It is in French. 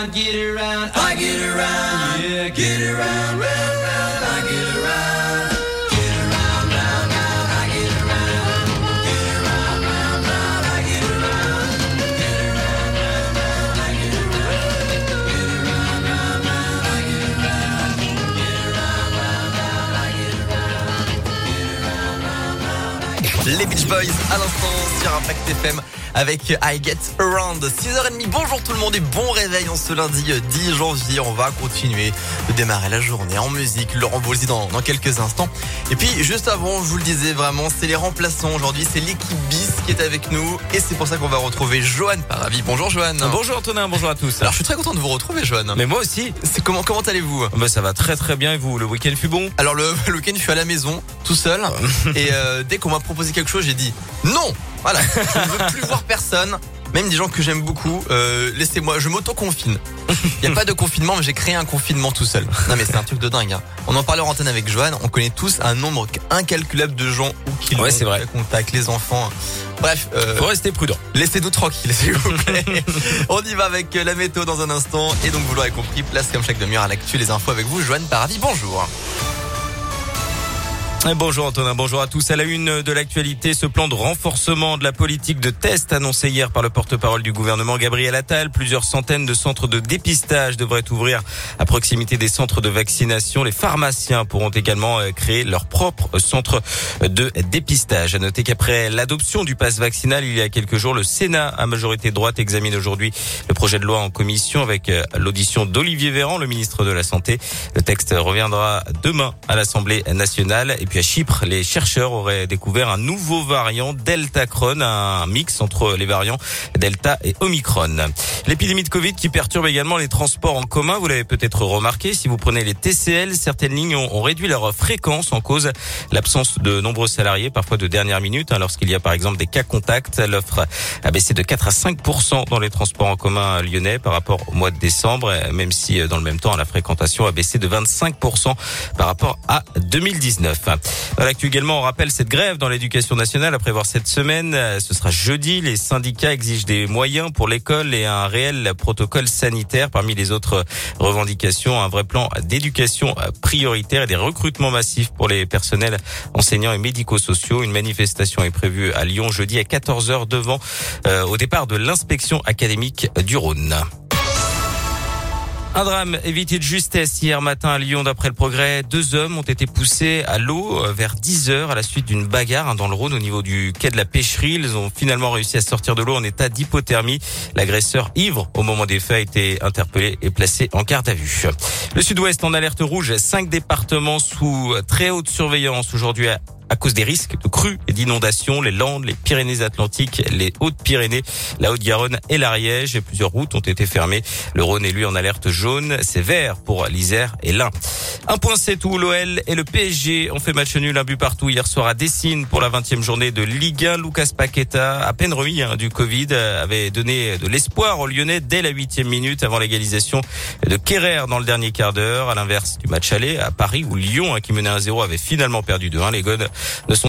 around, get around, I get around, yeah, get around, round, round, I get around. Les Beach Boys à l'instant sur Impact FM. Avec I Get Around. 6h30, bonjour tout le monde et bon réveil en ce lundi 10 janvier. On va continuer de démarrer la journée en musique. Laurent Boulzy dans, dans quelques instants. Et puis juste avant, je vous le disais vraiment, c'est les remplaçants aujourd'hui. C'est l'équipe BIS qui est avec nous et c'est pour ça qu'on va retrouver Johan Paravi. Bonjour Johan. Bonjour Antonin, bonjour à tous. Alors je suis très content de vous retrouver Johan. Mais moi aussi. C'est comment comment allez-vous? Bah, Ça va très très bien et vous, le week-end fut bon? Alors le, le week-end je suis à la maison tout seul et euh, dès qu'on m'a proposé quelque chose j'ai dit non voilà, je ne veux plus voir personne. Même des gens que j'aime beaucoup, euh, laissez-moi, je m'auto-confine. Il n'y a pas de confinement, mais j'ai créé un confinement tout seul. Non mais c'est un truc de dingue. Hein. On en parlait en antenne avec Joanne, on connaît tous un nombre incalculable de gens où qui ouais, c'est vrai. contact, les enfants. Bref, euh, faut rester prudent. Laissez-nous tranquilles, s'il vous plaît. on y va avec la météo dans un instant. Et donc vous l'aurez compris, place comme chaque demi-heure à l'actu, les infos avec vous, Joanne Paradis. Bonjour. Bonjour Antonin, bonjour à tous. À la une de l'actualité, ce plan de renforcement de la politique de test annoncé hier par le porte-parole du gouvernement Gabriel Attal. Plusieurs centaines de centres de dépistage devraient ouvrir à proximité des centres de vaccination. Les pharmaciens pourront également euh, créer leur propre centre de dépistage. À noter qu'après l'adoption du pass vaccinal il y a quelques jours, le Sénat à majorité droite examine aujourd'hui le projet de loi en commission avec euh, l'audition d'Olivier Véran, le ministre de la Santé. Le texte reviendra demain à l'Assemblée nationale puis à Chypre, les chercheurs auraient découvert un nouveau variant Delta Cron, un mix entre les variants Delta et Omicron. L'épidémie de Covid qui perturbe également les transports en commun, vous l'avez peut-être remarqué, si vous prenez les TCL, certaines lignes ont, réduit leur fréquence en cause l'absence de nombreux salariés, parfois de dernière minute, hein, lorsqu'il y a par exemple des cas contacts. L'offre a baissé de 4 à 5 dans les transports en commun lyonnais par rapport au mois de décembre, même si dans le même temps la fréquentation a baissé de 25 par rapport à 2019. Dans l'actu également, on rappelle cette grève dans l'éducation nationale à prévoir cette semaine. Ce sera jeudi. Les syndicats exigent des moyens pour l'école et un réel protocole sanitaire. Parmi les autres revendications, un vrai plan d'éducation prioritaire et des recrutements massifs pour les personnels enseignants et médico-sociaux. Une manifestation est prévue à Lyon jeudi à 14h devant euh, au départ de l'inspection académique du Rhône. Un drame évité de justesse hier matin à Lyon. D'après le progrès, deux hommes ont été poussés à l'eau euh, vers 10 heures à la suite d'une bagarre hein, dans le Rhône au niveau du quai de la pêcherie. Ils ont finalement réussi à sortir de l'eau en état d'hypothermie. L'agresseur ivre au moment des faits a été interpellé et placé en garde à vue. Le sud-ouest en alerte rouge. Cinq départements sous très haute surveillance aujourd'hui à cause des risques de crues et d'inondations, les Landes, les Pyrénées-Atlantiques, les Hautes-Pyrénées, la Haute-Garonne et l'Ariège. Plusieurs routes ont été fermées. Le Rhône est lui en alerte jaune. Vert pour l'Isère et l'Ain. Un point c'est tout. L'OL et le PSG ont fait match nul, un but partout hier soir à Dessine pour la 20e journée de Ligue 1. Lucas Paqueta, à peine remis hein, du Covid, avait donné de l'espoir aux Lyonnais dès la 8e minute avant l'égalisation de Kerrer dans le dernier quart d'heure. À l'inverse du match aller à Paris où Lyon, hein, qui menait 1-0, avait finalement perdu 2-1. Les Godes ne sont